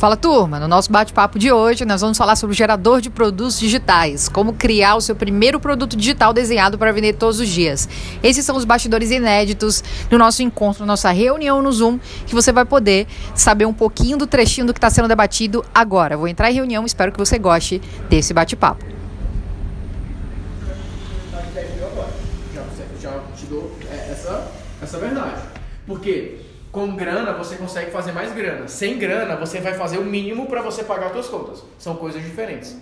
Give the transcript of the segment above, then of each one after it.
Fala turma, no nosso bate-papo de hoje nós vamos falar sobre o gerador de produtos digitais, como criar o seu primeiro produto digital desenhado para vender todos os dias. Esses são os bastidores inéditos do nosso encontro, nossa reunião no Zoom, que você vai poder saber um pouquinho do trechinho do que está sendo debatido agora. Vou entrar em reunião, espero que você goste desse bate-papo. Já te dou é, essa, essa verdade. Porque com grana você consegue fazer mais grana. Sem grana você vai fazer o mínimo para você pagar as suas contas. São coisas diferentes.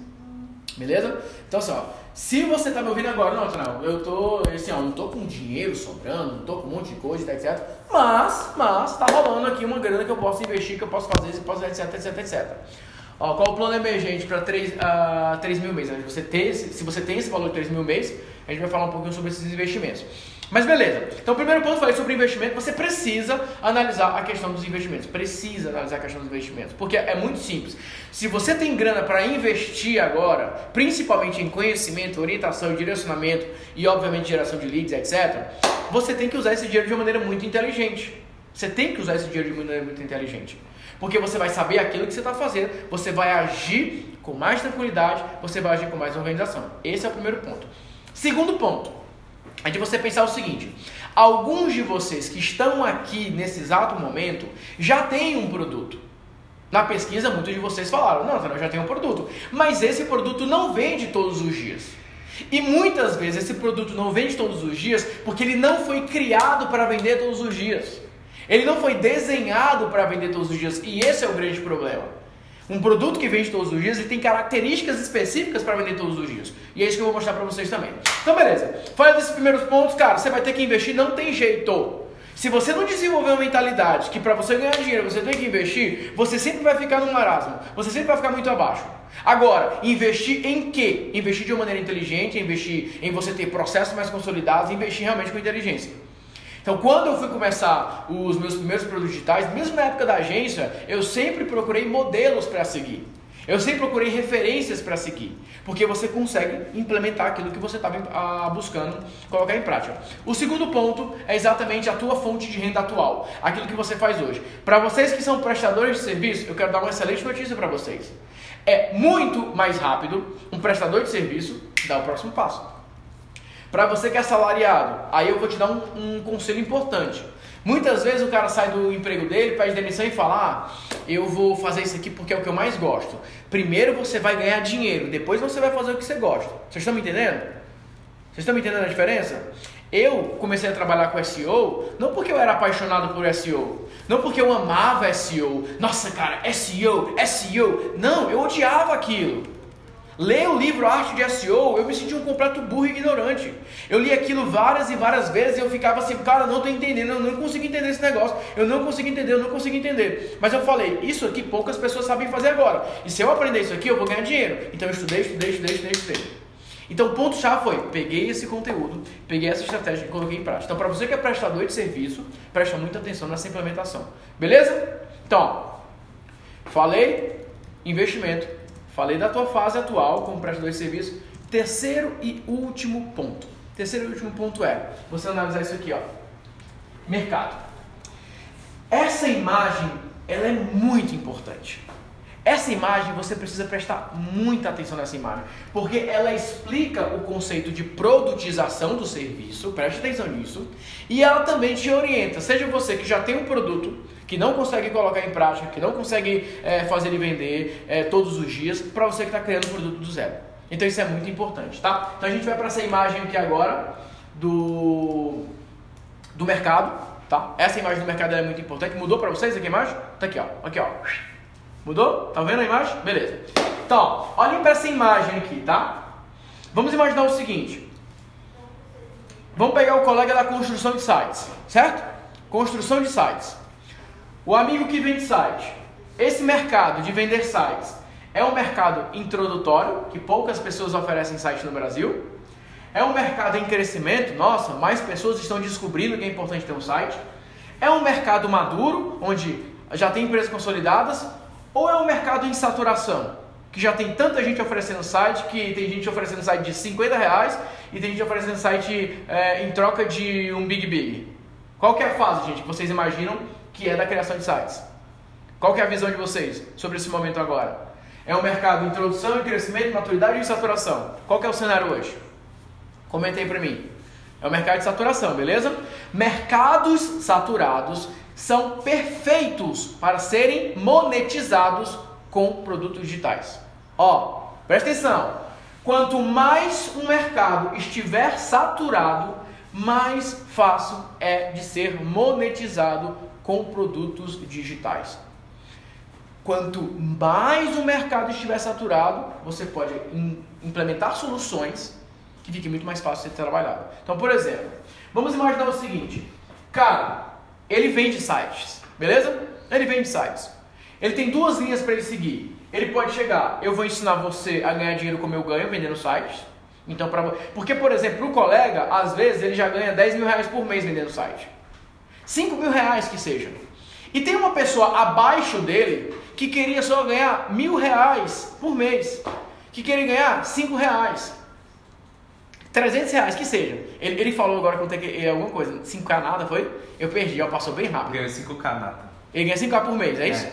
Beleza? Então assim, ó, se você tá me ouvindo agora, não, não, eu tô, assim, ó, não tô com dinheiro sobrando, não tô com um monte de coisa, etc. Mas, mas, tá rolando aqui uma grana que eu posso investir, que eu posso fazer, que posso, etc, etc, etc. Ó, qual o plano emergente para 3, uh, 3 mil meses? Você ter, se você tem esse valor de 3 mil meses, a gente vai falar um pouquinho sobre esses investimentos. Mas beleza. Então, o primeiro ponto falei sobre investimento. Você precisa analisar a questão dos investimentos. Precisa analisar a questão dos investimentos. Porque é muito simples. Se você tem grana para investir agora, principalmente em conhecimento, orientação, direcionamento e, obviamente, geração de leads, etc., você tem que usar esse dinheiro de uma maneira muito inteligente. Você tem que usar esse dinheiro de uma maneira muito inteligente. Porque você vai saber aquilo que você está fazendo, você vai agir com mais tranquilidade, você vai agir com mais organização. Esse é o primeiro ponto. Segundo ponto é de você pensar o seguinte: alguns de vocês que estão aqui nesse exato momento já têm um produto. Na pesquisa, muitos de vocês falaram: não, eu já tenho um produto. Mas esse produto não vende todos os dias. E muitas vezes esse produto não vende todos os dias porque ele não foi criado para vender todos os dias. Ele não foi desenhado para vender todos os dias. E esse é o grande problema. Um produto que vende todos os dias ele tem características específicas para vender todos os dias. E é isso que eu vou mostrar para vocês também. Então, beleza. Falando desses primeiros pontos, cara, você vai ter que investir, não tem jeito. Se você não desenvolver uma mentalidade que para você ganhar dinheiro você tem que investir, você sempre vai ficar no marasmo. Você sempre vai ficar muito abaixo. Agora, investir em quê? Investir de uma maneira inteligente, investir em você ter processos mais consolidados, investir realmente com inteligência. Então, quando eu fui começar os meus primeiros produtos digitais, mesmo na época da agência, eu sempre procurei modelos para seguir. Eu sempre procurei referências para seguir, porque você consegue implementar aquilo que você estava ah, buscando colocar em prática. O segundo ponto é exatamente a tua fonte de renda atual, aquilo que você faz hoje. Para vocês que são prestadores de serviço, eu quero dar uma excelente notícia para vocês. É muito mais rápido um prestador de serviço dar o próximo passo. Para você que é assalariado, aí eu vou te dar um, um, conselho importante. Muitas vezes o cara sai do emprego dele, pede demissão e fala: ah, eu vou fazer isso aqui porque é o que eu mais gosto. Primeiro você vai ganhar dinheiro, depois você vai fazer o que você gosta. Vocês estão me entendendo? Vocês estão me entendendo a diferença? Eu comecei a trabalhar com SEO não porque eu era apaixonado por SEO, não porque eu amava SEO. Nossa, cara, SEO, SEO. Não, eu odiava aquilo. Ler o livro Arte de SEO, eu me senti um completo burro e ignorante. Eu li aquilo várias e várias vezes e eu ficava assim, cara, não estou entendendo, eu não consigo entender esse negócio, eu não consigo entender, eu não consigo entender. Mas eu falei, isso aqui poucas pessoas sabem fazer agora. E se eu aprender isso aqui, eu vou ganhar dinheiro. Então eu estudei, estudei, estudei, estudei, estudei. Então o ponto chave foi, peguei esse conteúdo, peguei essa estratégia e coloquei em prática. Então para você que é prestador de serviço, presta muita atenção nessa implementação. Beleza? Então, falei investimento, Falei da tua fase atual como prestador de serviço. Terceiro e último ponto. Terceiro e último ponto é você analisar isso aqui, ó. Mercado. Essa imagem, ela é muito importante. Essa imagem você precisa prestar muita atenção nessa imagem, porque ela explica o conceito de produtização do serviço, preste atenção nisso, e ela também te orienta, seja você que já tem um produto que não consegue colocar em prática, que não consegue é, fazer ele vender é, todos os dias, para você que está criando um produto do zero. Então isso é muito importante, tá? Então a gente vai para essa imagem aqui agora do, do mercado, tá? Essa imagem do mercado é muito importante. Mudou para vocês aqui a imagem? Tá aqui, ó. Aqui, ó. Mudou? Tá vendo a imagem? Beleza. Então, olhem para essa imagem aqui, tá? Vamos imaginar o seguinte. Vamos pegar o colega da construção de sites, certo? Construção de sites. O amigo que vende site. Esse mercado de vender sites é um mercado introdutório, que poucas pessoas oferecem site no Brasil. É um mercado em crescimento, nossa, mais pessoas estão descobrindo que é importante ter um site. É um mercado maduro, onde já tem empresas consolidadas, ou é um mercado em saturação? Que já tem tanta gente oferecendo site, que tem gente oferecendo site de 50 reais e tem gente oferecendo site é, em troca de um Big Big. Qual que é a fase, gente, que vocês imaginam que é da criação de sites? Qual que é a visão de vocês sobre esse momento agora? É um mercado de introdução, crescimento, maturidade e saturação. Qual que é o cenário hoje? Comenta aí para mim. É o mercado de saturação, beleza? Mercados saturados são perfeitos para serem monetizados com produtos digitais. Ó, presta atenção. Quanto mais um mercado estiver saturado, mais fácil é de ser monetizado com produtos digitais. Quanto mais o mercado estiver saturado, você pode implementar soluções que fiquem muito mais fácil de ser trabalhado. Então, por exemplo, vamos imaginar o seguinte: cara, ele vende sites, beleza? Ele vende sites. Ele tem duas linhas para ele seguir. Ele pode chegar, eu vou ensinar você a ganhar dinheiro como eu ganho vendendo sites. Então, pra, porque, por exemplo, o colega, às vezes ele já ganha 10 mil reais por mês vendendo site. 5 mil reais que seja. E tem uma pessoa abaixo dele que queria só ganhar mil reais por mês. Que queria ganhar 5 reais. 300 reais, que seja. Ele, ele falou agora que eu tenho que alguma coisa. 5k nada, foi? Eu perdi, ó, passou bem rápido. Ganhou 5k nada. Ele ganha 5k por mês, é isso?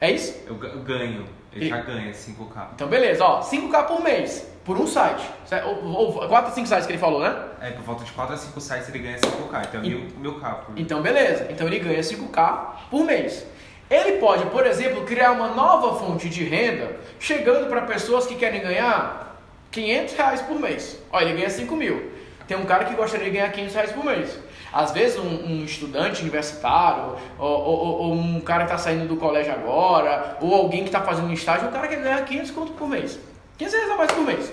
É, é isso? Eu ganho. Ele e... já ganha 5k. Então, beleza, ó. 5k por mês, por um site. Ou, ou 4 a 5 sites que ele falou, né? É, por volta de 4 a 5 sites ele ganha 5k. Então, e... mil, mil k por mês. Então, beleza. Então, ele ganha 5k por mês. Ele pode, por exemplo, criar uma nova fonte de renda, chegando para pessoas que querem ganhar 500 reais por mês. Olha, ele ganha 5 mil. Tem um cara que gostaria de ganhar 500 reais por mês. Às vezes um, um estudante universitário, ou, ou, ou, um cara que está saindo do colégio agora, ou alguém que está fazendo um estágio, o cara quer ganhar 500 conto por mês. 500 reais a mais por mês.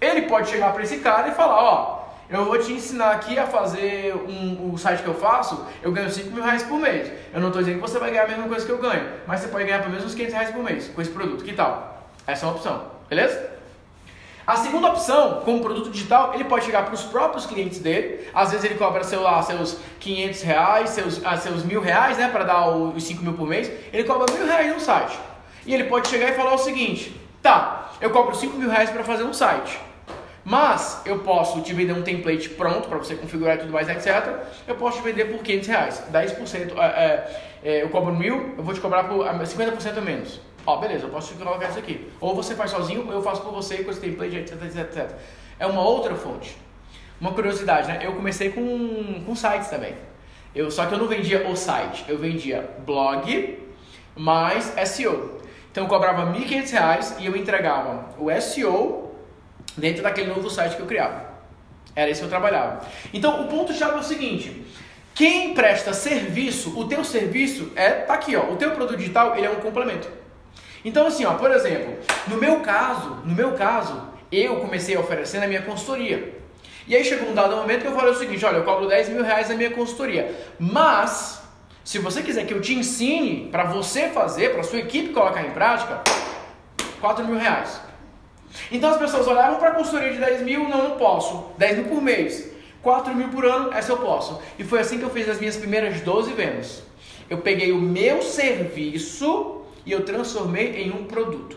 Ele pode chegar para esse cara e falar, ó, eu vou te ensinar aqui a fazer um, o site que eu faço, eu ganho 5 mil reais por mês. Eu não estou dizendo que você vai ganhar a mesma coisa que eu ganho, mas você pode ganhar pelo menos uns 500 reais por mês com esse produto. Que tal? Essa é uma opção, beleza? A segunda opção, como produto digital, ele pode chegar para os próprios clientes dele. Às vezes ele cobra seu, lá, seus 500 reais, seus, ah, seus mil reais, né, para dar os 5 mil por mês. Ele cobra mil reais no site. E ele pode chegar e falar o seguinte: tá, eu cobro 5 mil reais para fazer um site. Mas eu posso te vender um template pronto para você configurar e tudo mais, etc. Eu posso te vender por 500 reais. 10%, é, é, é, eu cobro mil, eu vou te cobrar por 50% a menos. Ó, beleza, eu posso colocar isso aqui. Ou você faz sozinho, ou eu faço por você com esse template, etc, etc, etc. É uma outra fonte. Uma curiosidade, né? Eu comecei com, com sites também. Eu, só que eu não vendia o site, eu vendia blog mais SEO. Então eu cobrava R$ 1.500 e eu entregava o SEO dentro daquele novo site que eu criava. Era isso que eu trabalhava. Então o ponto-chave é o seguinte: quem presta serviço, o teu serviço é tá aqui, ó. O teu produto digital ele é um complemento. Então, assim, ó, por exemplo, no meu caso, no meu caso, eu comecei a oferecer na minha consultoria. E aí chegou um dado momento que eu falei o seguinte, olha, eu cobro 10 mil reais na minha consultoria. Mas, se você quiser que eu te ensine para você fazer, para sua equipe colocar em prática, 4 mil reais. Então as pessoas olhavam para a consultoria de 10 mil, não, não posso. 10 mil por mês. 4 mil por ano, essa eu posso. E foi assim que eu fiz as minhas primeiras 12 vendas. Eu peguei o meu serviço e eu transformei em um produto.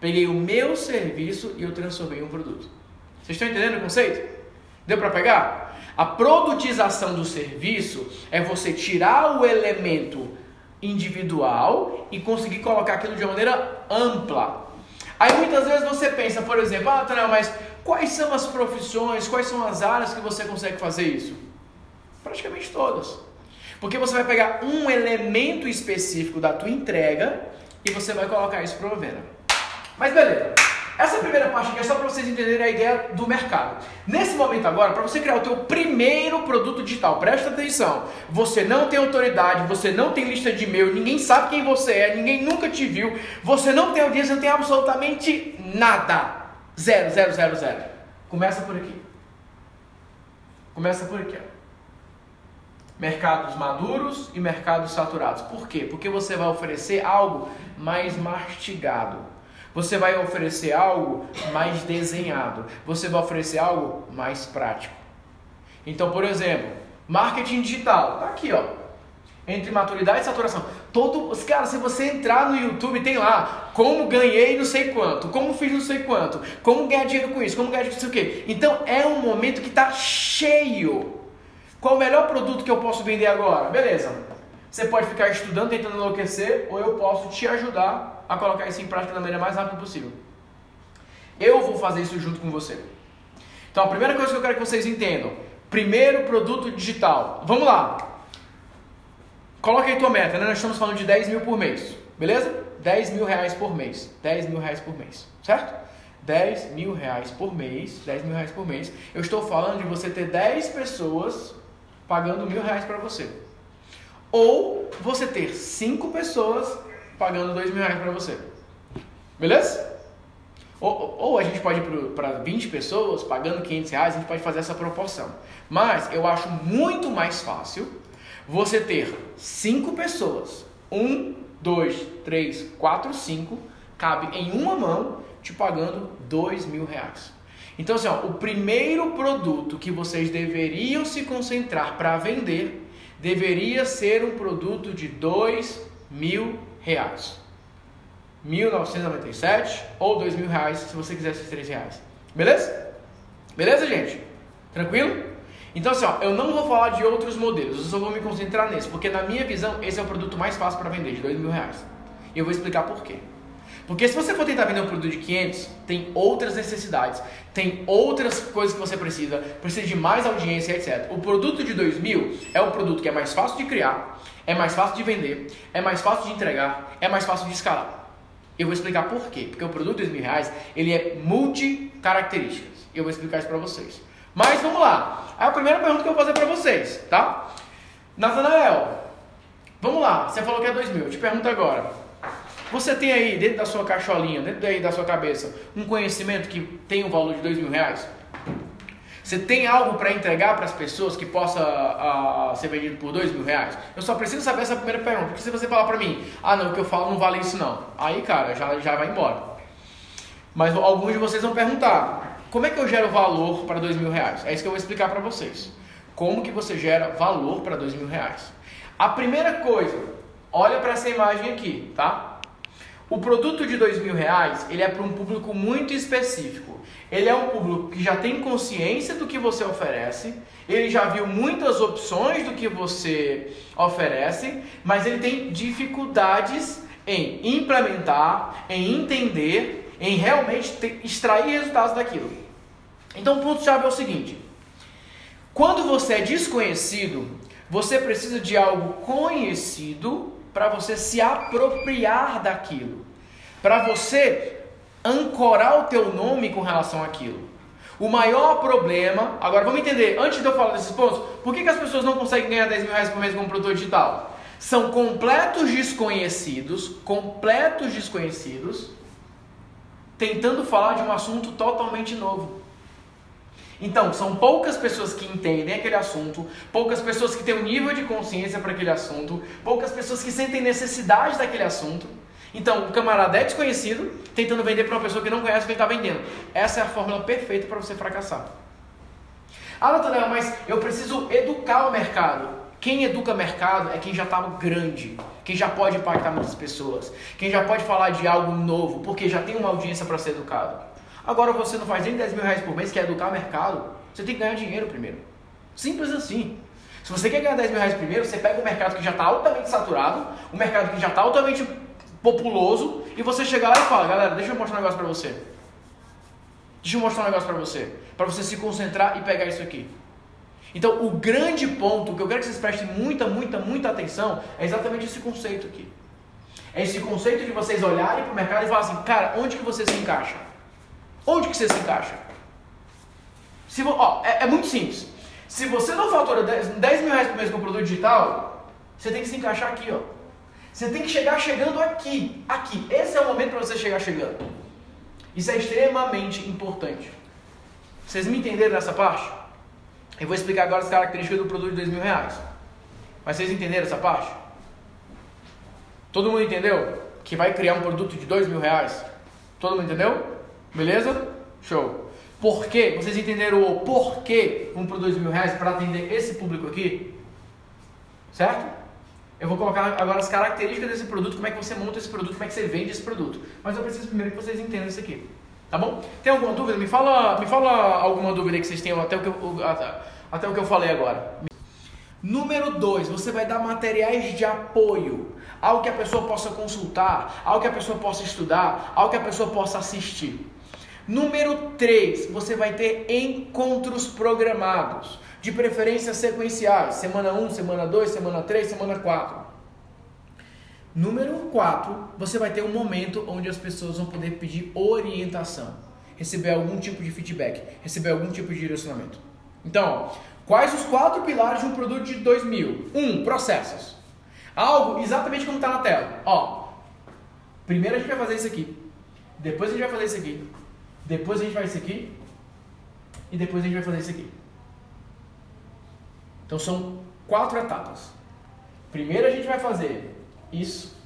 Peguei o meu serviço e eu transformei em um produto. Vocês estão entendendo o conceito? Deu para pegar? A produtização do serviço é você tirar o elemento individual e conseguir colocar aquilo de uma maneira ampla. Aí muitas vezes você pensa, por exemplo, ah, Tanel, mas quais são as profissões, quais são as áreas que você consegue fazer isso? Praticamente todas. Porque você vai pegar um elemento específico da tua entrega e você vai colocar isso para venda. Mas beleza. Essa primeira parte aqui é só para vocês entenderem a ideia do mercado. Nesse momento agora, para você criar o teu primeiro produto digital, presta atenção. Você não tem autoridade, você não tem lista de e-mail, ninguém sabe quem você é, ninguém nunca te viu, você não tem audiência, não tem absolutamente nada. Zero, zero, zero, zero. Começa por aqui. Começa por aqui, ó mercados maduros e mercados saturados. Por quê? Porque você vai oferecer algo mais mastigado. Você vai oferecer algo mais desenhado. Você vai oferecer algo mais prático. Então, por exemplo, marketing digital. Tá aqui, ó. Entre maturidade e saturação. Todo, cara, se você entrar no YouTube, tem lá como ganhei não sei quanto, como fiz não sei quanto, como ganhar dinheiro com isso, como ganhar dinheiro com isso, o quê. Então é um momento que está cheio qual o melhor produto que eu posso vender agora? Beleza. Você pode ficar estudando, tentando enlouquecer, ou eu posso te ajudar a colocar isso em prática da maneira mais rápida possível. Eu vou fazer isso junto com você. Então, a primeira coisa que eu quero que vocês entendam: primeiro produto digital. Vamos lá. Coloca aí tua meta, né? Nós estamos falando de 10 mil por mês, beleza? 10 mil reais por mês. 10 mil reais por mês, certo? 10 mil reais por mês. 10 mil reais por mês. Eu estou falando de você ter 10 pessoas pagando mil reais para você. Ou você ter 5 pessoas pagando 2 mil reais para você. Beleza? Ou, ou, a gente pode ir para 20 pessoas pagando 500 reais, a gente pode fazer essa proporção. Mas eu acho muito mais fácil você ter 5 pessoas, 1, 2, 3, 4, 5, cabe em uma mão te pagando 2 mil reais. Então, assim, ó, o primeiro produto que vocês deveriam se concentrar para vender deveria ser um produto de 2 mil reais. 1.997 ou 2 mil reais se você quiser esses 3 reais. Beleza? Beleza, gente? Tranquilo? Então, assim, ó, eu não vou falar de outros modelos, eu só vou me concentrar nesse, porque na minha visão, esse é o produto mais fácil para vender, de 2 mil reais. E eu vou explicar por quê. Porque se você for tentar vender um produto de 500, tem outras necessidades, tem outras coisas que você precisa, precisa de mais audiência, etc. O produto de 2 mil é um produto que é mais fácil de criar, é mais fácil de vender, é mais fácil de entregar, é mais fácil de escalar. Eu vou explicar por quê. Porque o produto de 2 mil reais, ele é multi-características. Eu vou explicar isso para vocês. Mas vamos lá. A primeira pergunta que eu vou fazer para vocês, tá? Nathanael, vamos lá. Você falou que é 2 mil. Eu te pergunto agora. Você tem aí, dentro da sua caixolinha, dentro aí da sua cabeça, um conhecimento que tem um valor de 2 mil reais? Você tem algo para entregar para as pessoas que possa uh, ser vendido por dois mil reais? Eu só preciso saber essa primeira pergunta. Porque se você falar para mim, ah não, o que eu falo não vale isso não. Aí, cara, já, já vai embora. Mas alguns de vocês vão perguntar, como é que eu gero valor para dois mil reais? É isso que eu vou explicar para vocês. Como que você gera valor para dois mil reais? A primeira coisa, olha para essa imagem aqui, tá? O produto de dois mil reais, ele é para um público muito específico. Ele é um público que já tem consciência do que você oferece, ele já viu muitas opções do que você oferece, mas ele tem dificuldades em implementar, em entender, em realmente ter, extrair resultados daquilo. Então, o ponto-chave é o seguinte: quando você é desconhecido, você precisa de algo conhecido para você se apropriar daquilo, para você ancorar o teu nome com relação àquilo. O maior problema, agora vamos entender, antes de eu falar desses pontos, por que, que as pessoas não conseguem ganhar 10 mil reais por mês como produtor digital? São completos desconhecidos, completos desconhecidos, tentando falar de um assunto totalmente novo. Então, são poucas pessoas que entendem aquele assunto, poucas pessoas que têm um nível de consciência para aquele assunto, poucas pessoas que sentem necessidade daquele assunto. Então, o camarada é desconhecido, tentando vender para uma pessoa que não conhece o que ele está vendendo. Essa é a fórmula perfeita para você fracassar. Ah, Nathanael, mas eu preciso educar o mercado. Quem educa mercado é quem já está grande, quem já pode impactar muitas pessoas, quem já pode falar de algo novo, porque já tem uma audiência para ser educado. Agora você não faz nem 10 mil reais por mês, quer educar mercado, você tem que ganhar dinheiro primeiro. Simples assim. Se você quer ganhar 10 mil reais primeiro, você pega o mercado que já está altamente saturado, o mercado que já está altamente populoso e você chegar lá e fala, galera, deixa eu mostrar um negócio para você. Deixa eu mostrar um negócio para você, para você se concentrar e pegar isso aqui. Então, o grande ponto que eu quero que vocês prestem muita, muita, muita atenção é exatamente esse conceito aqui. É esse conceito de vocês olharem para o mercado e falar assim, cara, onde que você se encaixa? Onde que você se encaixa? Se, ó, é, é muito simples. Se você não fatura 10, 10 mil reais por mês com produto digital, você tem que se encaixar aqui, ó. Você tem que chegar chegando aqui, aqui. Esse é o momento para você chegar chegando. Isso é extremamente importante. Vocês me entenderam nessa parte? Eu vou explicar agora as características do produto de dois mil reais. Mas vocês entenderam essa parte? Todo mundo entendeu? Que vai criar um produto de dois mil reais? Todo mundo entendeu? Beleza? Show. Por quê? Vocês entenderam o porquê um de dois mil reais para atender esse público aqui? Certo? Eu vou colocar agora as características desse produto, como é que você monta esse produto, como é que você vende esse produto. Mas eu preciso primeiro que vocês entendam isso aqui. Tá bom? Tem alguma dúvida? Me fala, me fala alguma dúvida que vocês tenham até o que eu, até o que eu falei agora. Número dois, você vai dar materiais de apoio, algo que a pessoa possa consultar, algo que a pessoa possa estudar, algo que a pessoa possa assistir. Número 3, você vai ter encontros programados, de preferência sequenciais, semana 1, semana 2, semana 3, semana 4. Número 4, você vai ter um momento onde as pessoas vão poder pedir orientação, receber algum tipo de feedback, receber algum tipo de direcionamento. Então, quais os quatro pilares de um produto de 2000? Um, processos. Algo exatamente como está na tela. Ó, primeiro a gente vai fazer isso aqui, depois a gente vai fazer isso aqui, depois a gente vai isso aqui. E depois a gente vai fazer isso aqui. Então são quatro etapas. Primeiro a gente vai fazer isso,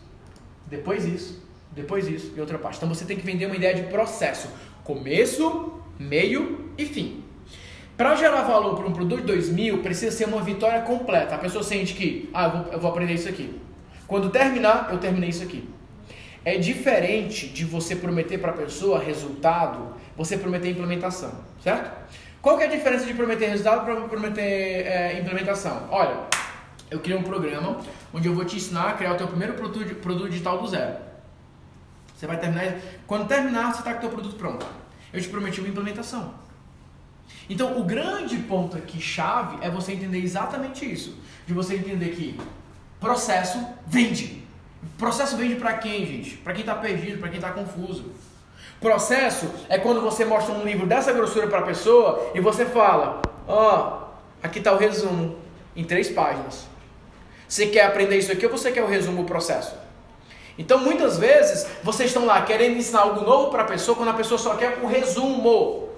depois isso, depois isso e outra parte. Então você tem que vender uma ideia de processo: começo, meio e fim. Para gerar valor para um produto de 2000, precisa ser uma vitória completa. A pessoa sente que, ah, eu vou, eu vou aprender isso aqui. Quando terminar, eu terminei isso aqui. É diferente de você prometer para a pessoa resultado, você prometer implementação, certo? Qual que é a diferença de prometer resultado para prometer é, implementação? Olha, eu criei um programa onde eu vou te ensinar a criar o teu primeiro produto, produto digital do zero. Você vai terminar, quando terminar, você está com o teu produto pronto. Eu te prometi uma implementação. Então, o grande ponto aqui chave é você entender exatamente isso, de você entender que processo vende. Processo vende para quem, gente? Para quem está perdido, para quem está confuso. Processo é quando você mostra um livro dessa grossura para a pessoa e você fala: Ó, oh, aqui está o resumo, em três páginas. Você quer aprender isso aqui ou você quer o resumo do processo? Então, muitas vezes, vocês estão lá querendo ensinar algo novo para a pessoa quando a pessoa só quer o resumo.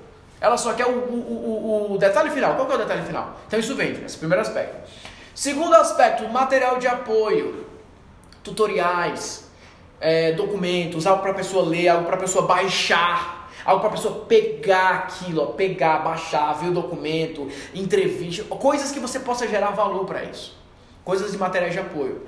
Ela só quer o, o, o, o detalhe final. Qual é o detalhe final? Então, isso vende, esse primeiro aspecto. Segundo aspecto, material de apoio tutoriais, é, documentos, algo para a pessoa ler, algo para a pessoa baixar, algo para a pessoa pegar aquilo, ó, pegar, baixar, ver o documento, entrevista, coisas que você possa gerar valor para isso, coisas de materiais de apoio.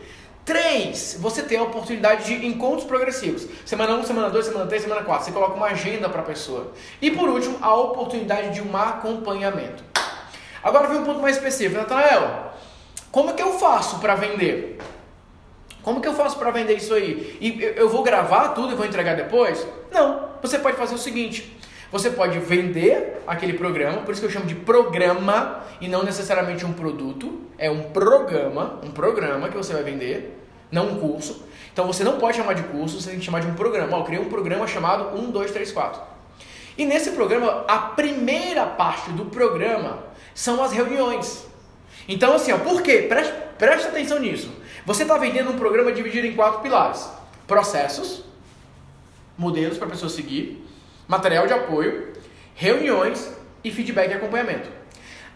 Três, você tem a oportunidade de encontros progressivos. Semana 1, um, semana 2, semana 3, semana 4. Você coloca uma agenda para a pessoa. E por último, a oportunidade de um acompanhamento. Agora vem um ponto mais específico. Natanael, como é que eu faço para vender? Como que eu faço para vender isso aí? E eu vou gravar tudo e vou entregar depois? Não. Você pode fazer o seguinte: você pode vender aquele programa, por isso que eu chamo de programa e não necessariamente um produto. É um programa, um programa que você vai vender, não um curso. Então você não pode chamar de curso, você tem que chamar de um programa. Ó, eu criei um programa chamado 1, 2, 3, 4. E nesse programa, a primeira parte do programa são as reuniões. Então, assim, ó, por quê? Preste, preste atenção nisso. Você está vendendo um programa dividido em quatro pilares: processos, modelos para a pessoa seguir, material de apoio, reuniões e feedback e acompanhamento.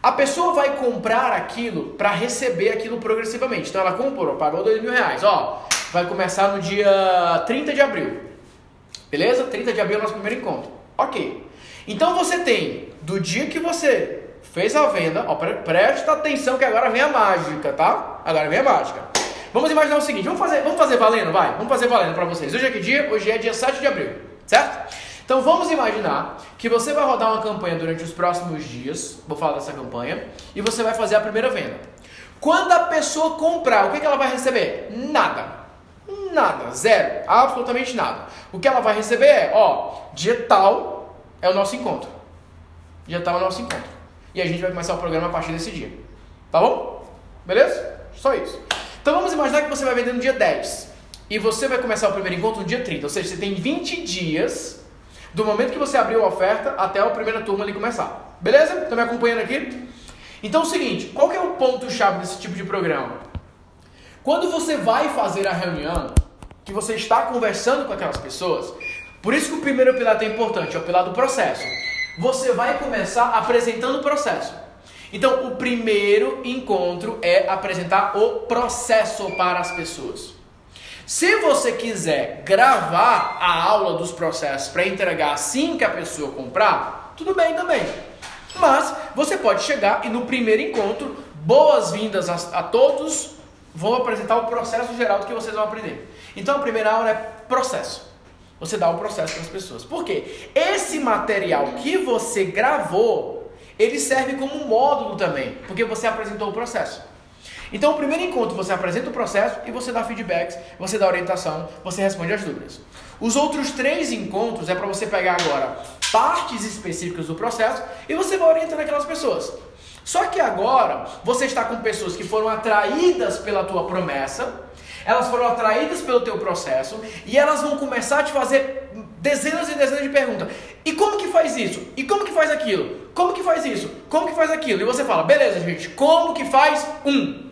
A pessoa vai comprar aquilo para receber aquilo progressivamente. Então ela comprou, pagou dois mil reais. Ó, vai começar no dia 30 de abril. Beleza? 30 de abril é o nosso primeiro encontro. Ok. Então você tem, do dia que você fez a venda, ó, presta atenção que agora vem a mágica, tá? Agora vem a mágica. Vamos imaginar o seguinte, vamos fazer, vamos fazer valendo, vai? Vamos fazer valendo para vocês. Hoje é que dia? Hoje é dia 7 de abril, certo? Então vamos imaginar que você vai rodar uma campanha durante os próximos dias, vou falar dessa campanha, e você vai fazer a primeira venda. Quando a pessoa comprar, o que, que ela vai receber? Nada. Nada, zero, absolutamente nada. O que ela vai receber é, ó, dia tal é o nosso encontro. Dia tal é o nosso encontro. E a gente vai começar o programa a partir desse dia. Tá bom? Beleza? Só isso. Então vamos imaginar que você vai vender no dia 10 e você vai começar o primeiro encontro no dia 30, ou seja, você tem 20 dias do momento que você abriu a oferta até a primeira turma ali começar. Beleza? Estão me acompanhando aqui? Então é o seguinte, qual que é o ponto-chave desse tipo de programa? Quando você vai fazer a reunião, que você está conversando com aquelas pessoas, por isso que o primeiro pilar é importante, é o pilar do processo. Você vai começar apresentando o processo. Então, o primeiro encontro é apresentar o processo para as pessoas. Se você quiser gravar a aula dos processos para entregar assim que a pessoa comprar, tudo bem também. Mas você pode chegar e no primeiro encontro, boas-vindas a, a, todos, vou apresentar o processo geral do que vocês vão aprender. Então a primeira aula é processo. Você dá o processo para as pessoas. Por quê? Esse material que você gravou ele serve como um módulo também, porque você apresentou o processo. Então, o primeiro encontro você apresenta o processo e você dá feedbacks, você dá orientação, você responde as dúvidas. Os outros três encontros é para você pegar agora partes específicas do processo e você vai orientando aquelas pessoas. Só que agora você está com pessoas que foram atraídas pela tua promessa, elas foram atraídas pelo teu processo e elas vão começar a te fazer dezenas e dezenas de perguntas. E como que faz isso? E como que faz aquilo? Como que faz isso? Como que faz aquilo? E você fala, beleza, gente, como que faz um?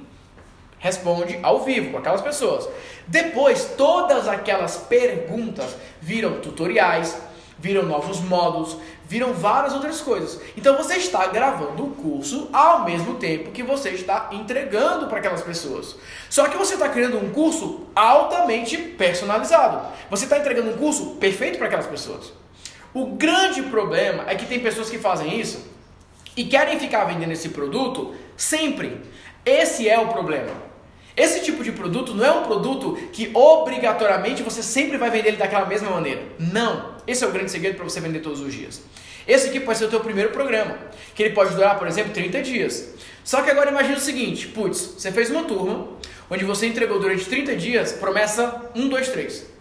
responde ao vivo com aquelas pessoas. Depois, todas aquelas perguntas viram tutoriais, viram novos módulos, viram várias outras coisas. Então você está gravando o curso ao mesmo tempo que você está entregando para aquelas pessoas. Só que você está criando um curso altamente personalizado. Você está entregando um curso perfeito para aquelas pessoas. O grande problema é que tem pessoas que fazem isso e querem ficar vendendo esse produto sempre. Esse é o problema. Esse tipo de produto não é um produto que obrigatoriamente você sempre vai vender ele daquela mesma maneira. Não. Esse é o grande segredo para você vender todos os dias. Esse aqui pode ser o teu primeiro programa, que ele pode durar, por exemplo, 30 dias. Só que agora imagine o seguinte, putz, você fez uma turma onde você entregou durante 30 dias promessa 1, 2, 3.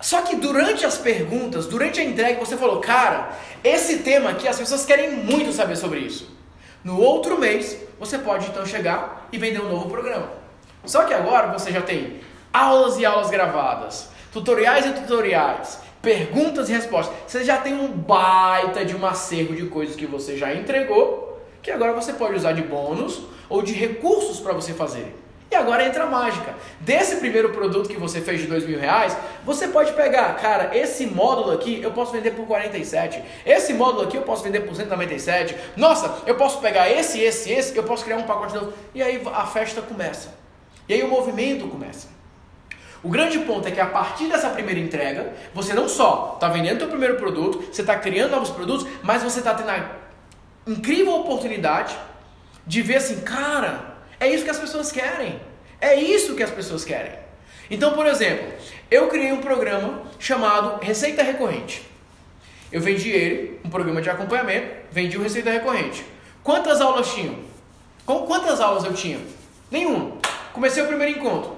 Só que durante as perguntas, durante a entrega, você falou, cara, esse tema aqui as pessoas querem muito saber sobre isso. No outro mês, você pode então chegar e vender um novo programa. Só que agora você já tem aulas e aulas gravadas, tutoriais e tutoriais, perguntas e respostas. Você já tem um baita de um acervo de coisas que você já entregou, que agora você pode usar de bônus ou de recursos para você fazer. E agora entra a mágica. Desse primeiro produto que você fez de dois mil reais, você pode pegar, cara, esse módulo aqui eu posso vender por 47. Esse módulo aqui eu posso vender por 197. Nossa, eu posso pegar esse, esse, esse, eu posso criar um pacote novo. E aí a festa começa. E aí o movimento começa. O grande ponto é que a partir dessa primeira entrega, você não só está vendendo seu primeiro produto, você está criando novos produtos, mas você está tendo a incrível oportunidade de ver assim, cara, é isso que as pessoas querem. É isso que as pessoas querem. Então, por exemplo, eu criei um programa chamado Receita Recorrente. Eu vendi ele, um programa de acompanhamento, vendi o Receita Recorrente. Quantas aulas tinham? Quantas aulas eu tinha? Nenhuma. Comecei o primeiro encontro.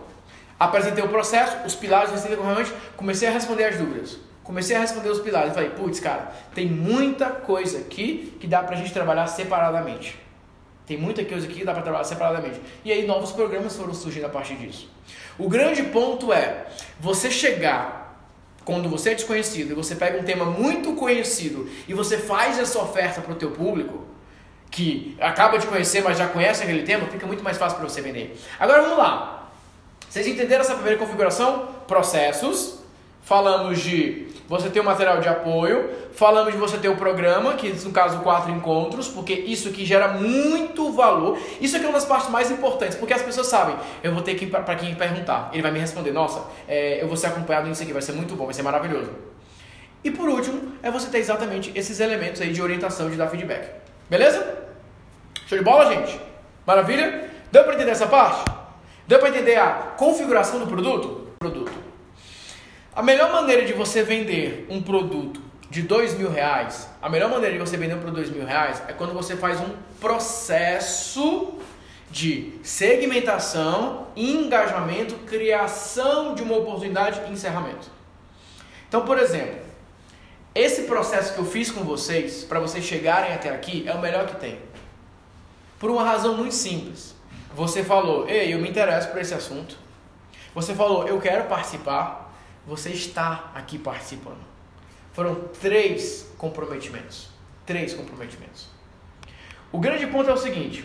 Apresentei o processo, os pilares do receita corrente, comecei a responder as dúvidas. Comecei a responder os pilares. Falei, putz, cara, tem muita coisa aqui que dá pra gente trabalhar separadamente. Tem muita coisa aqui que dá para trabalhar separadamente. E aí novos programas foram surgindo a partir disso. O grande ponto é você chegar quando você é desconhecido e você pega um tema muito conhecido e você faz essa oferta para o teu público, que acaba de conhecer, mas já conhece aquele tema, fica muito mais fácil para você vender. Agora vamos lá. Vocês entenderam essa primeira configuração? Processos. Falamos de você ter o material de apoio. Falamos de você ter o programa, que no caso quatro encontros, porque isso que gera muito valor. Isso aqui é uma das partes mais importantes, porque as pessoas sabem, eu vou ter que para quem perguntar, ele vai me responder, nossa, é, eu vou ser acompanhado nisso aqui, vai ser muito bom, vai ser maravilhoso. E por último, é você ter exatamente esses elementos aí de orientação, de dar feedback. Beleza? Show de bola, gente? Maravilha? Deu para entender essa parte? Deu para entender a configuração do produto? Produto. A melhor maneira de você vender um produto de dois mil reais, a melhor maneira de você vender um produto de dois mil reais é quando você faz um processo de segmentação, engajamento, criação de uma oportunidade e encerramento. Então, por exemplo, esse processo que eu fiz com vocês, para vocês chegarem até aqui, é o melhor que tem. Por uma razão muito simples. Você falou, ei, eu me interesso por esse assunto. Você falou, eu quero participar. Você está aqui participando. Foram três comprometimentos. Três comprometimentos. O grande ponto é o seguinte: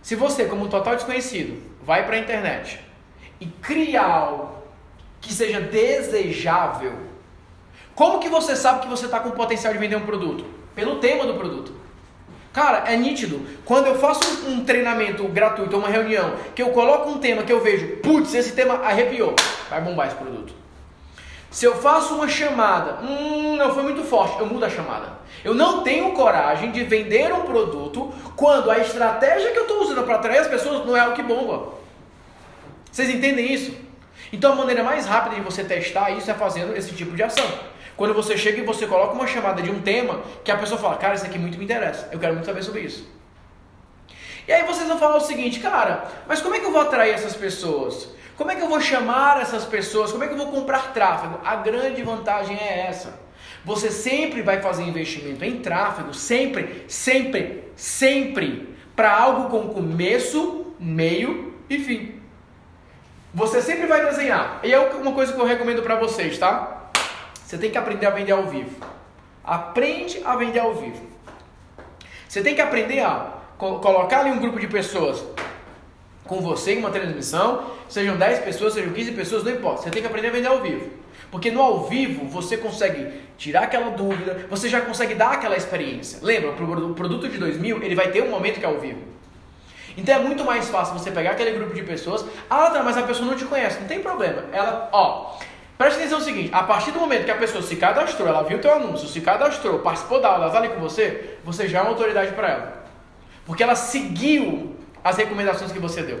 se você, como total desconhecido, vai para a internet e cria algo que seja desejável, como que você sabe que você está com potencial de vender um produto? Pelo tema do produto. Cara, é nítido. Quando eu faço um treinamento gratuito, uma reunião, que eu coloco um tema que eu vejo, putz, esse tema arrepiou, vai bombar esse produto. Se eu faço uma chamada, hum, não foi muito forte, eu mudo a chamada. Eu não tenho coragem de vender um produto quando a estratégia que eu estou usando para atrair as pessoas não é o que bomba. Vocês entendem isso? Então a maneira mais rápida de você testar isso é fazendo esse tipo de ação. Quando você chega e você coloca uma chamada de um tema que a pessoa fala, cara, isso aqui muito me interessa, eu quero muito saber sobre isso. E aí vocês vão falar o seguinte, cara, mas como é que eu vou atrair essas pessoas? Como é que eu vou chamar essas pessoas? Como é que eu vou comprar tráfego? A grande vantagem é essa. Você sempre vai fazer investimento em tráfego, sempre, sempre, sempre, para algo com começo, meio e fim. Você sempre vai desenhar. E é uma coisa que eu recomendo para vocês, tá? Você tem que aprender a vender ao vivo. Aprende a vender ao vivo. Você tem que aprender a colocar ali um grupo de pessoas com você em uma transmissão, sejam 10 pessoas, sejam 15 pessoas, não importa. Você tem que aprender a vender ao vivo. Porque no ao vivo você consegue tirar aquela dúvida, você já consegue dar aquela experiência. Lembra, o produto de 2000 ele vai ter um momento que é ao vivo. Então é muito mais fácil você pegar aquele grupo de pessoas, ah, tá, mas a pessoa não te conhece, não tem problema. Ela, ó, presta atenção no seguinte, a partir do momento que a pessoa se cadastrou, ela viu teu anúncio, se cadastrou, participou da aula, ela tá ali com você, você já é uma autoridade para ela. Porque ela seguiu as recomendações que você deu.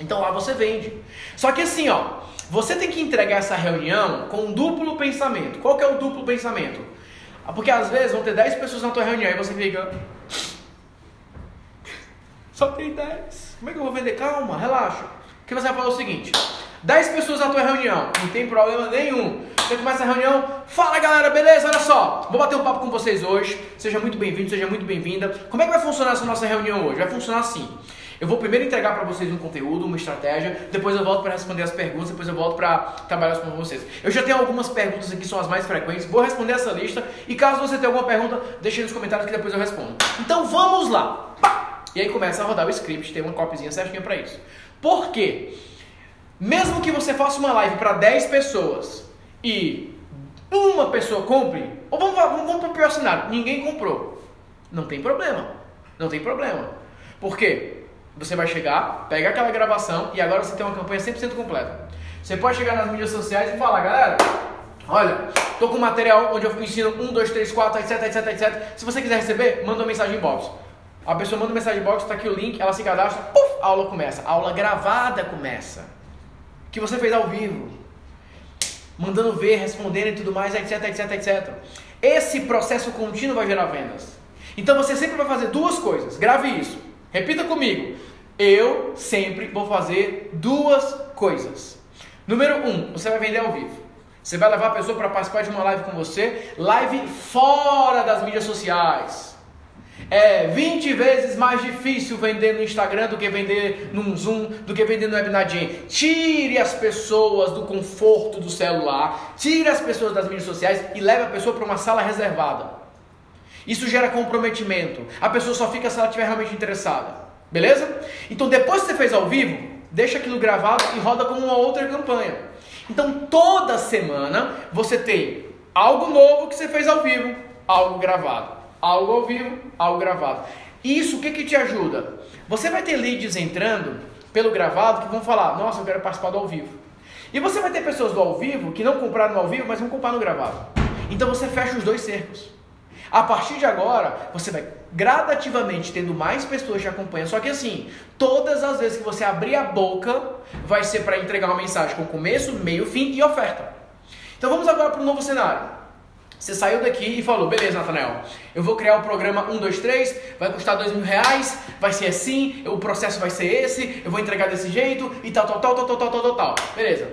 Então lá você vende. Só que assim, ó, você tem que entregar essa reunião com um duplo pensamento. Qual que é o duplo pensamento? Porque às vezes vão ter 10 pessoas na tua reunião e você fica. Só tem 10. Como é que eu vou vender? Calma, relaxa. Porque você vai falar o seguinte: 10 pessoas na tua reunião, não tem problema nenhum. Você começa a reunião, fala galera, beleza? Olha só, vou bater um papo com vocês hoje. Seja muito bem-vindo, seja muito bem-vinda. Como é que vai funcionar essa nossa reunião hoje? Vai funcionar assim. Eu vou primeiro entregar para vocês um conteúdo, uma estratégia, depois eu volto para responder as perguntas, depois eu volto para trabalhar com vocês. Eu já tenho algumas perguntas aqui, são as mais frequentes, vou responder essa lista e caso você tenha alguma pergunta, deixe nos comentários que depois eu respondo. Então vamos lá! E aí começa a rodar o script, tem uma copyzinha certinha para isso. Por quê? Mesmo que você faça uma live para 10 pessoas e uma pessoa compre, ou vamos, vamos, vamos para o pior cenário, ninguém comprou. Não tem problema. Não tem problema. Por quê? Você vai chegar, pega aquela gravação e agora você tem uma campanha 100% completa. Você pode chegar nas mídias sociais e falar, galera, olha, tô com material onde eu ensino 1, 2, 3, 4, etc, etc, etc. Se você quiser receber, manda uma mensagem em box. A pessoa manda uma mensagem em box, tá aqui o link, ela se cadastra, puf, a aula começa. A aula gravada começa. Que você fez ao vivo. Mandando ver, respondendo e tudo mais, etc, etc, etc. Esse processo contínuo vai gerar vendas. Então você sempre vai fazer duas coisas. Grave isso. Repita comigo. Eu sempre vou fazer duas coisas. Número um, você vai vender ao vivo. Você vai levar a pessoa para participar de uma live com você, live fora das mídias sociais. É 20 vezes mais difícil vender no Instagram do que vender num Zoom, do que vender no Webinar Tire as pessoas do conforto do celular, tire as pessoas das mídias sociais e leve a pessoa para uma sala reservada. Isso gera comprometimento. A pessoa só fica se ela estiver realmente interessada. Beleza? Então depois que você fez ao vivo, deixa aquilo gravado e roda como uma outra campanha. Então toda semana você tem algo novo que você fez ao vivo, algo gravado. Algo ao vivo, algo gravado. Isso o que, que te ajuda? Você vai ter leads entrando pelo gravado que vão falar, nossa, eu quero participar do ao vivo. E você vai ter pessoas do ao vivo que não compraram no ao vivo, mas vão comprar no gravado. Então você fecha os dois cercos. A partir de agora, você vai gradativamente tendo mais pessoas te acompanhando. Só que assim, todas as vezes que você abrir a boca, vai ser para entregar uma mensagem com começo, meio, fim e oferta. Então vamos agora para o novo cenário. Você saiu daqui e falou, beleza, Nathanael, eu vou criar o programa 1, 2, 3, vai custar 2 mil reais, vai ser assim, o processo vai ser esse, eu vou entregar desse jeito e tal, tal, tal, tal, tal, tal, tal, tal. Beleza.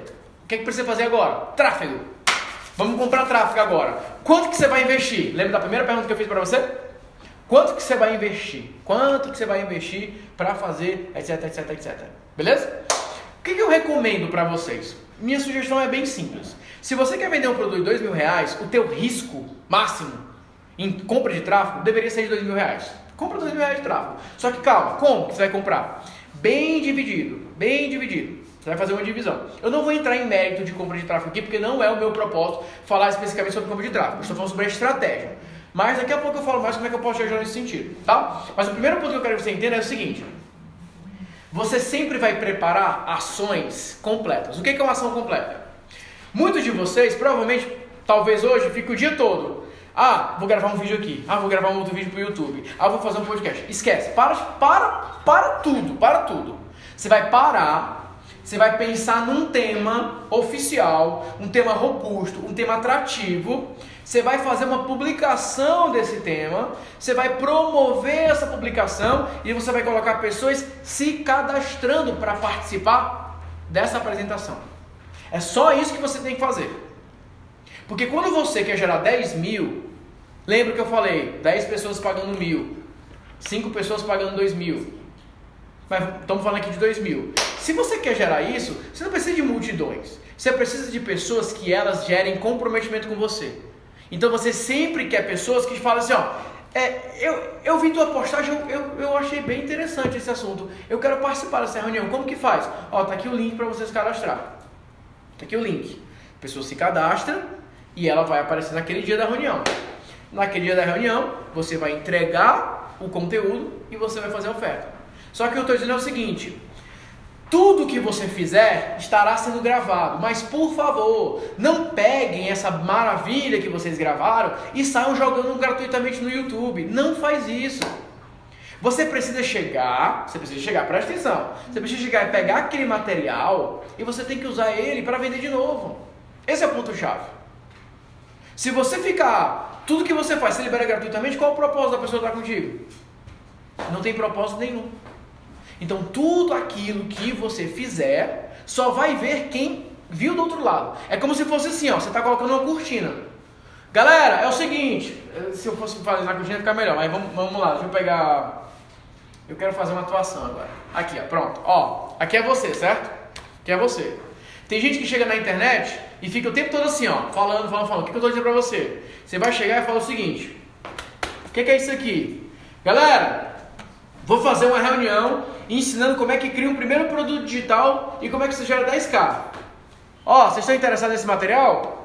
O que, é que precisa fazer agora? Tráfego. Vamos comprar tráfego agora. Quanto que você vai investir? Lembra da primeira pergunta que eu fiz para você? Quanto que você vai investir? Quanto que você vai investir para fazer, etc, etc, etc. Beleza? O que, que eu recomendo para vocês? Minha sugestão é bem simples. Se você quer vender um produto de dois mil reais, o teu risco máximo em compra de tráfego deveria ser de dois mil reais. Compra dois mil reais de tráfego. Só que calma, como que você vai comprar? Bem dividido, bem dividido. Você vai fazer uma divisão. Eu não vou entrar em mérito de compra de tráfego aqui, porque não é o meu propósito falar especificamente sobre compra de tráfego. Eu estou falando sobre a estratégia. Mas daqui a pouco eu falo mais como é que eu posso te ajudar nesse sentido, tá? Mas o primeiro ponto que eu quero que você entenda é o seguinte. Você sempre vai preparar ações completas. O que é uma ação completa? Muitos de vocês, provavelmente, talvez hoje, fique o dia todo. Ah, vou gravar um vídeo aqui. Ah, vou gravar um outro vídeo para o YouTube. Ah, vou fazer um podcast. Esquece. Para, para, para tudo, para tudo. Você vai parar você vai pensar num tema oficial, um tema robusto, um tema atrativo. Você vai fazer uma publicação desse tema, você vai promover essa publicação e você vai colocar pessoas se cadastrando para participar dessa apresentação. É só isso que você tem que fazer. Porque quando você quer gerar 10 mil, lembra que eu falei, 10 pessoas pagando mil, 5 pessoas pagando 2 mil. Mas estamos falando aqui de 2 mil. Se você quer gerar isso, você não precisa de multidões. Você precisa de pessoas que elas gerem comprometimento com você. Então você sempre quer pessoas que falam assim, ó, é, eu, eu vi tua postagem, eu, eu, eu, achei bem interessante esse assunto. Eu quero participar dessa reunião. Como que faz? Ó, tá aqui o link para você se cadastrar. Tá aqui o link. A pessoa se cadastra e ela vai aparecer naquele dia da reunião. Naquele dia da reunião, você vai entregar o conteúdo e você vai fazer a oferta. Só que eu estou dizendo é o seguinte: tudo que você fizer estará sendo gravado, mas por favor, não peguem essa maravilha que vocês gravaram e saiam jogando gratuitamente no YouTube. Não faz isso. Você precisa chegar, você precisa chegar, presta atenção. Você precisa chegar e pegar aquele material e você tem que usar ele para vender de novo. Esse é o ponto chave. Se você ficar, tudo que você faz, se libera gratuitamente, qual o propósito da pessoa estar contigo? Não tem propósito nenhum. Então, tudo aquilo que você fizer só vai ver quem viu do outro lado. É como se fosse assim, ó, você está colocando uma cortina. Galera, é o seguinte, eh, se eu fosse fazer na cortina ficar melhor, mas vamos, vamos lá, deixa eu pegar. Eu quero fazer uma atuação agora. Aqui, ó, pronto. Ó, aqui é você, certo? Aqui é você. Tem gente que chega na internet e fica o tempo todo assim, ó, falando, falando, falando. O que, que eu estou dizendo para você? Você vai chegar e falar o seguinte: O que, que é isso aqui? Galera, Vou fazer uma reunião ensinando como é que cria um primeiro produto digital e como é que você gera 10k. Ó, vocês estão interessados nesse material?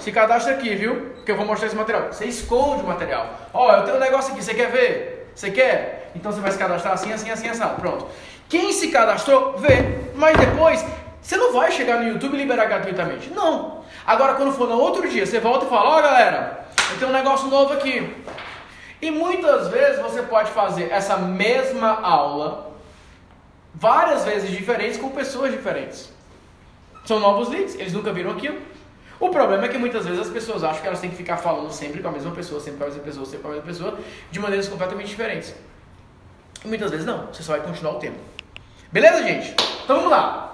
Se cadastra aqui, viu? Porque eu vou mostrar esse material. Você esconde o material. Ó, eu tenho um negócio aqui, você quer ver? Você quer? Então você vai se cadastrar assim, assim, assim, assim. Pronto. Quem se cadastrou, vê. Mas depois, você não vai chegar no YouTube e liberar gratuitamente. Não. Agora, quando for no outro dia, você volta e fala: Ó, oh, galera, eu tenho um negócio novo aqui. E muitas vezes você pode fazer essa mesma aula várias vezes diferentes com pessoas diferentes. São novos leads, eles nunca viram aquilo. O problema é que muitas vezes as pessoas acham que elas têm que ficar falando sempre com a mesma pessoa, sempre com a mesma pessoa, sempre com a mesma pessoa, de maneiras completamente diferentes. Muitas vezes não, você só vai continuar o tempo. Beleza, gente? Então vamos lá.